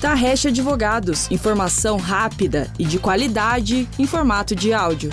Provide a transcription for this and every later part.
Tarrecha Advogados, informação rápida e de qualidade em formato de áudio.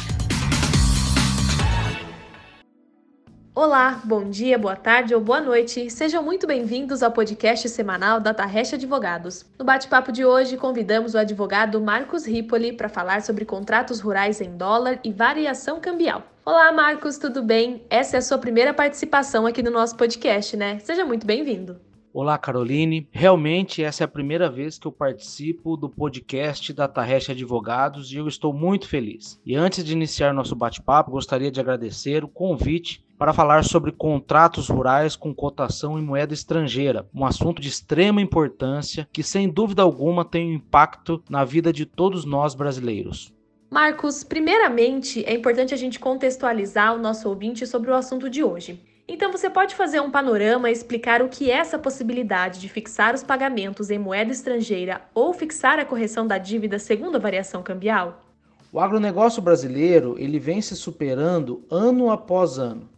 Olá, bom dia, boa tarde ou boa noite. Sejam muito bem-vindos ao podcast semanal da Tarrecha Advogados. No bate-papo de hoje, convidamos o advogado Marcos Ripoli para falar sobre contratos rurais em dólar e variação cambial. Olá, Marcos, tudo bem? Essa é a sua primeira participação aqui no nosso podcast, né? Seja muito bem-vindo. Olá, Caroline. Realmente essa é a primeira vez que eu participo do podcast da Tarrecha Advogados e eu estou muito feliz. E antes de iniciar nosso bate-papo, gostaria de agradecer o convite para falar sobre contratos rurais com cotação em moeda estrangeira, um assunto de extrema importância que, sem dúvida alguma, tem um impacto na vida de todos nós brasileiros. Marcos, primeiramente é importante a gente contextualizar o nosso ouvinte sobre o assunto de hoje. Então você pode fazer um panorama e explicar o que é essa possibilidade de fixar os pagamentos em moeda estrangeira ou fixar a correção da dívida segundo a variação cambial? O agronegócio brasileiro ele vem se superando ano após ano,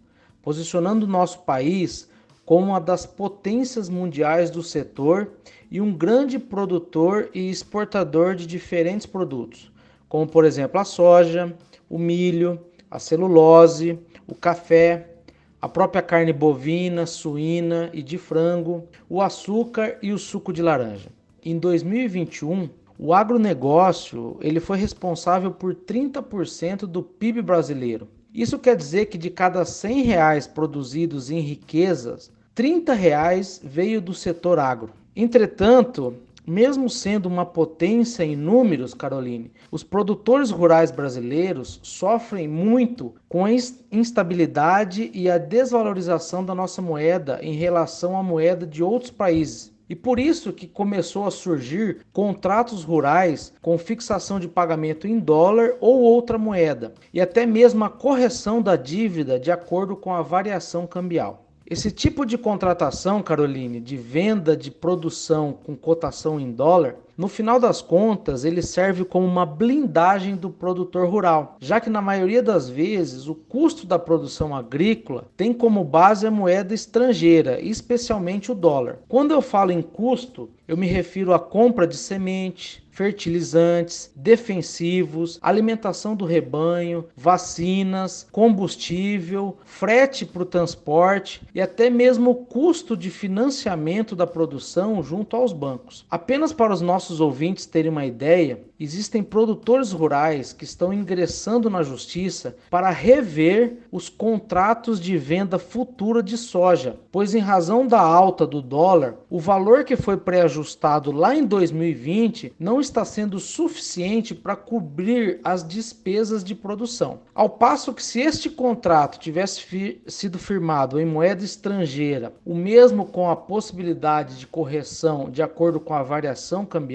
posicionando nosso país como uma das potências mundiais do setor e um grande produtor e exportador de diferentes produtos, como por exemplo a soja, o milho, a celulose, o café, a própria carne bovina, suína e de frango, o açúcar e o suco de laranja. Em 2021, o agronegócio ele foi responsável por 30% do PIB brasileiro. Isso quer dizer que de cada 100 reais produzidos em riquezas, 30 reais veio do setor agro. Entretanto, mesmo sendo uma potência em números, Caroline, os produtores rurais brasileiros sofrem muito com a instabilidade e a desvalorização da nossa moeda em relação à moeda de outros países. E por isso que começou a surgir contratos rurais com fixação de pagamento em dólar ou outra moeda, e até mesmo a correção da dívida de acordo com a variação cambial. Esse tipo de contratação, Caroline, de venda de produção com cotação em dólar, no final das contas, ele serve como uma blindagem do produtor rural, já que na maioria das vezes o custo da produção agrícola tem como base a moeda estrangeira, especialmente o dólar. Quando eu falo em custo, eu me refiro à compra de semente, fertilizantes, defensivos, alimentação do rebanho, vacinas, combustível, frete para o transporte e até mesmo o custo de financiamento da produção junto aos bancos. Apenas para os nossos ouvintes terem uma ideia, existem produtores rurais que estão ingressando na justiça para rever os contratos de venda futura de soja, pois em razão da alta do dólar, o valor que foi pré-ajustado lá em 2020 não está sendo suficiente para cobrir as despesas de produção. Ao passo que se este contrato tivesse sido firmado em moeda estrangeira, o mesmo com a possibilidade de correção de acordo com a variação cambial,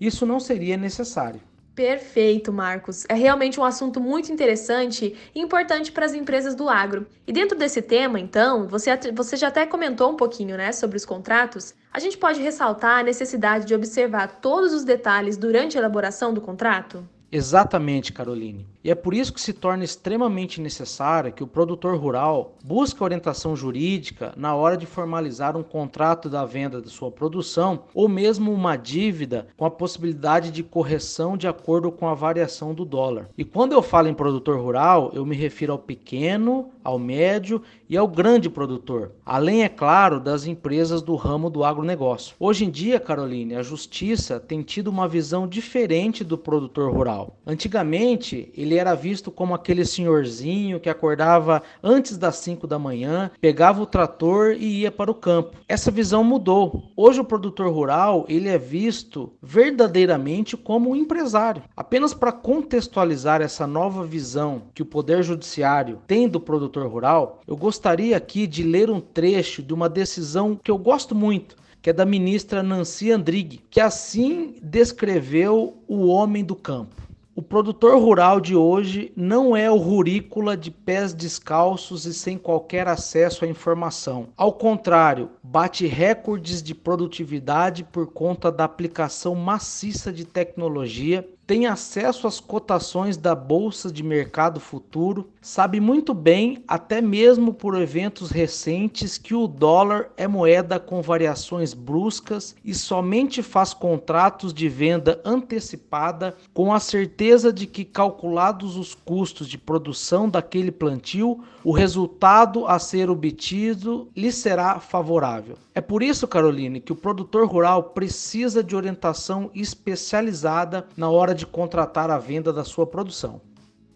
isso não seria necessário necessário. Perfeito, Marcos. É realmente um assunto muito interessante e importante para as empresas do agro. E dentro desse tema, então, você, você já até comentou um pouquinho né, sobre os contratos. A gente pode ressaltar a necessidade de observar todos os detalhes durante a elaboração do contrato? Exatamente, Caroline. E é por isso que se torna extremamente necessário que o produtor rural busque orientação jurídica na hora de formalizar um contrato da venda da sua produção ou mesmo uma dívida com a possibilidade de correção de acordo com a variação do dólar. E quando eu falo em produtor rural, eu me refiro ao pequeno, ao médio e ao grande produtor, além, é claro, das empresas do ramo do agronegócio. Hoje em dia, Caroline, a justiça tem tido uma visão diferente do produtor rural. Antigamente, ele ele era visto como aquele senhorzinho que acordava antes das 5 da manhã, pegava o trator e ia para o campo. Essa visão mudou. Hoje o produtor rural, ele é visto verdadeiramente como um empresário. Apenas para contextualizar essa nova visão que o poder judiciário tem do produtor rural, eu gostaria aqui de ler um trecho de uma decisão que eu gosto muito, que é da ministra Nancy Andrighi, que assim descreveu o homem do campo. Produtor rural de hoje não é o rurícola de pés descalços e sem qualquer acesso à informação. Ao contrário, bate recordes de produtividade por conta da aplicação maciça de tecnologia tem acesso às cotações da Bolsa de Mercado Futuro, sabe muito bem, até mesmo por eventos recentes, que o dólar é moeda com variações bruscas e somente faz contratos de venda antecipada com a certeza de que, calculados os custos de produção daquele plantio, o resultado a ser obtido lhe será favorável. É por isso, Caroline, que o produtor rural precisa de orientação especializada na hora de contratar a venda da sua produção.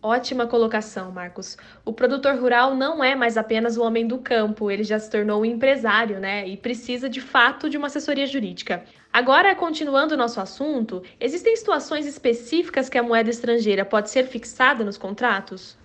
Ótima colocação, Marcos. O produtor rural não é mais apenas o homem do campo, ele já se tornou um empresário, né? E precisa de fato de uma assessoria jurídica. Agora, continuando o nosso assunto, existem situações específicas que a moeda estrangeira pode ser fixada nos contratos?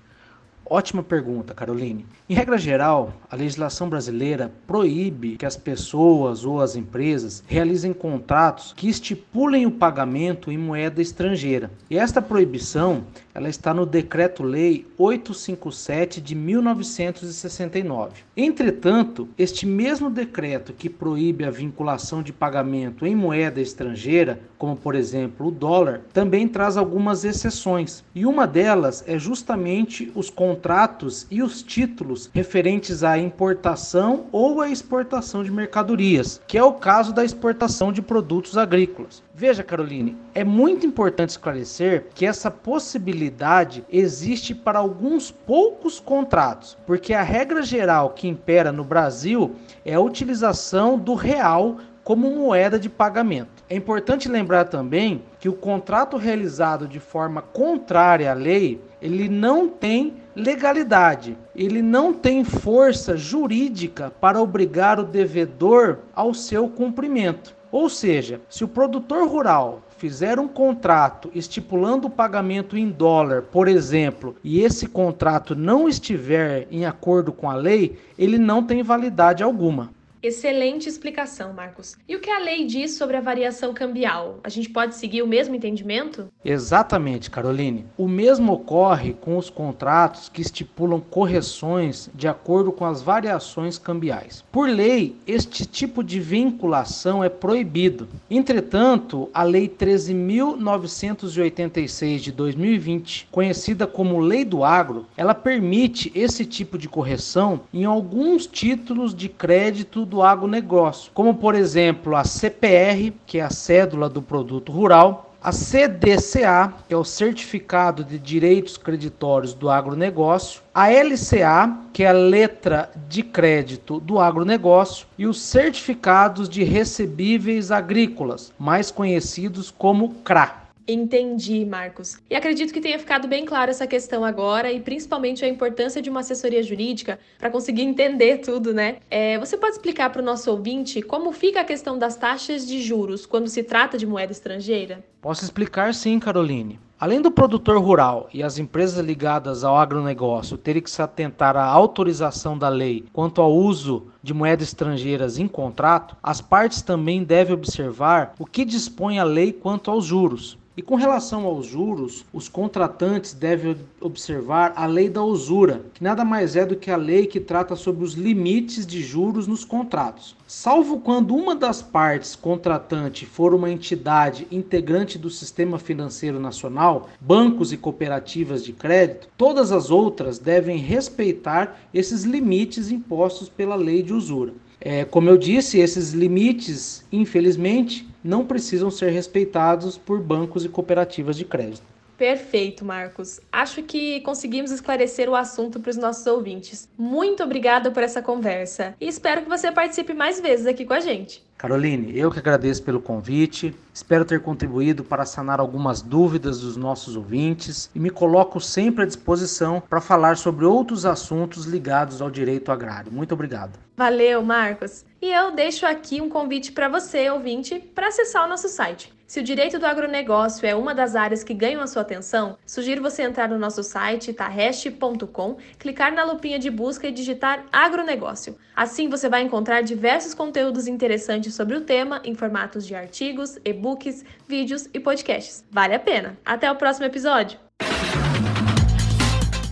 Ótima pergunta, Caroline. Em regra geral, a legislação brasileira proíbe que as pessoas ou as empresas realizem contratos que estipulem o pagamento em moeda estrangeira. E esta proibição, ela está no Decreto-Lei 857 de 1969. Entretanto, este mesmo decreto que proíbe a vinculação de pagamento em moeda estrangeira, como por exemplo o dólar, também traz algumas exceções. E uma delas é justamente os contratos e os títulos referentes à importação ou à exportação de mercadorias, que é o caso da exportação de produtos agrícolas. Veja, Caroline, é muito importante esclarecer que essa possibilidade existe para alguns poucos contratos, porque a regra geral que impera no Brasil é a utilização do real como moeda de pagamento. É importante lembrar também que o contrato realizado de forma contrária à lei, ele não tem legalidade. Ele não tem força jurídica para obrigar o devedor ao seu cumprimento. Ou seja, se o produtor rural fizer um contrato estipulando o pagamento em dólar, por exemplo, e esse contrato não estiver em acordo com a lei, ele não tem validade alguma. Excelente explicação, Marcos. E o que a lei diz sobre a variação cambial? A gente pode seguir o mesmo entendimento? Exatamente, Caroline. O mesmo ocorre com os contratos que estipulam correções de acordo com as variações cambiais. Por lei, este tipo de vinculação é proibido. Entretanto, a Lei 13.986 de 2020, conhecida como Lei do Agro, ela permite esse tipo de correção em alguns títulos de crédito do agronegócio, como por exemplo a CPR, que é a cédula do produto rural, a CDCA, que é o Certificado de Direitos Creditórios do Agronegócio, a LCA, que é a letra de crédito do agronegócio, e os certificados de recebíveis agrícolas, mais conhecidos como CRA. Entendi, Marcos. E acredito que tenha ficado bem clara essa questão agora e principalmente a importância de uma assessoria jurídica para conseguir entender tudo, né? É, você pode explicar para o nosso ouvinte como fica a questão das taxas de juros quando se trata de moeda estrangeira? Posso explicar sim, Caroline. Além do produtor rural e as empresas ligadas ao agronegócio terem que se atentar à autorização da lei quanto ao uso de moedas estrangeiras em contrato, as partes também devem observar o que dispõe a lei quanto aos juros. E com relação aos juros, os contratantes devem observar a lei da usura, que nada mais é do que a lei que trata sobre os limites de juros nos contratos. Salvo quando uma das partes contratante for uma entidade integrante do sistema financeiro nacional, bancos e cooperativas de crédito, todas as outras devem respeitar esses limites impostos pela lei de usura. É, como eu disse, esses limites, infelizmente, não precisam ser respeitados por bancos e cooperativas de crédito. Perfeito, Marcos. Acho que conseguimos esclarecer o assunto para os nossos ouvintes. Muito obrigada por essa conversa e espero que você participe mais vezes aqui com a gente. Caroline, eu que agradeço pelo convite. Espero ter contribuído para sanar algumas dúvidas dos nossos ouvintes e me coloco sempre à disposição para falar sobre outros assuntos ligados ao direito agrário. Muito obrigado. Valeu, Marcos. E eu deixo aqui um convite para você, ouvinte, para acessar o nosso site. Se o direito do agronegócio é uma das áreas que ganham a sua atenção, sugiro você entrar no nosso site tarreste.com, clicar na lupinha de busca e digitar agronegócio. Assim você vai encontrar diversos conteúdos interessantes sobre o tema em formatos de artigos, e-books, vídeos e podcasts. Vale a pena. Até o próximo episódio.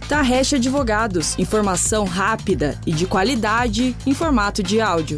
Tarrecha Advogados, informação rápida e de qualidade em formato de áudio.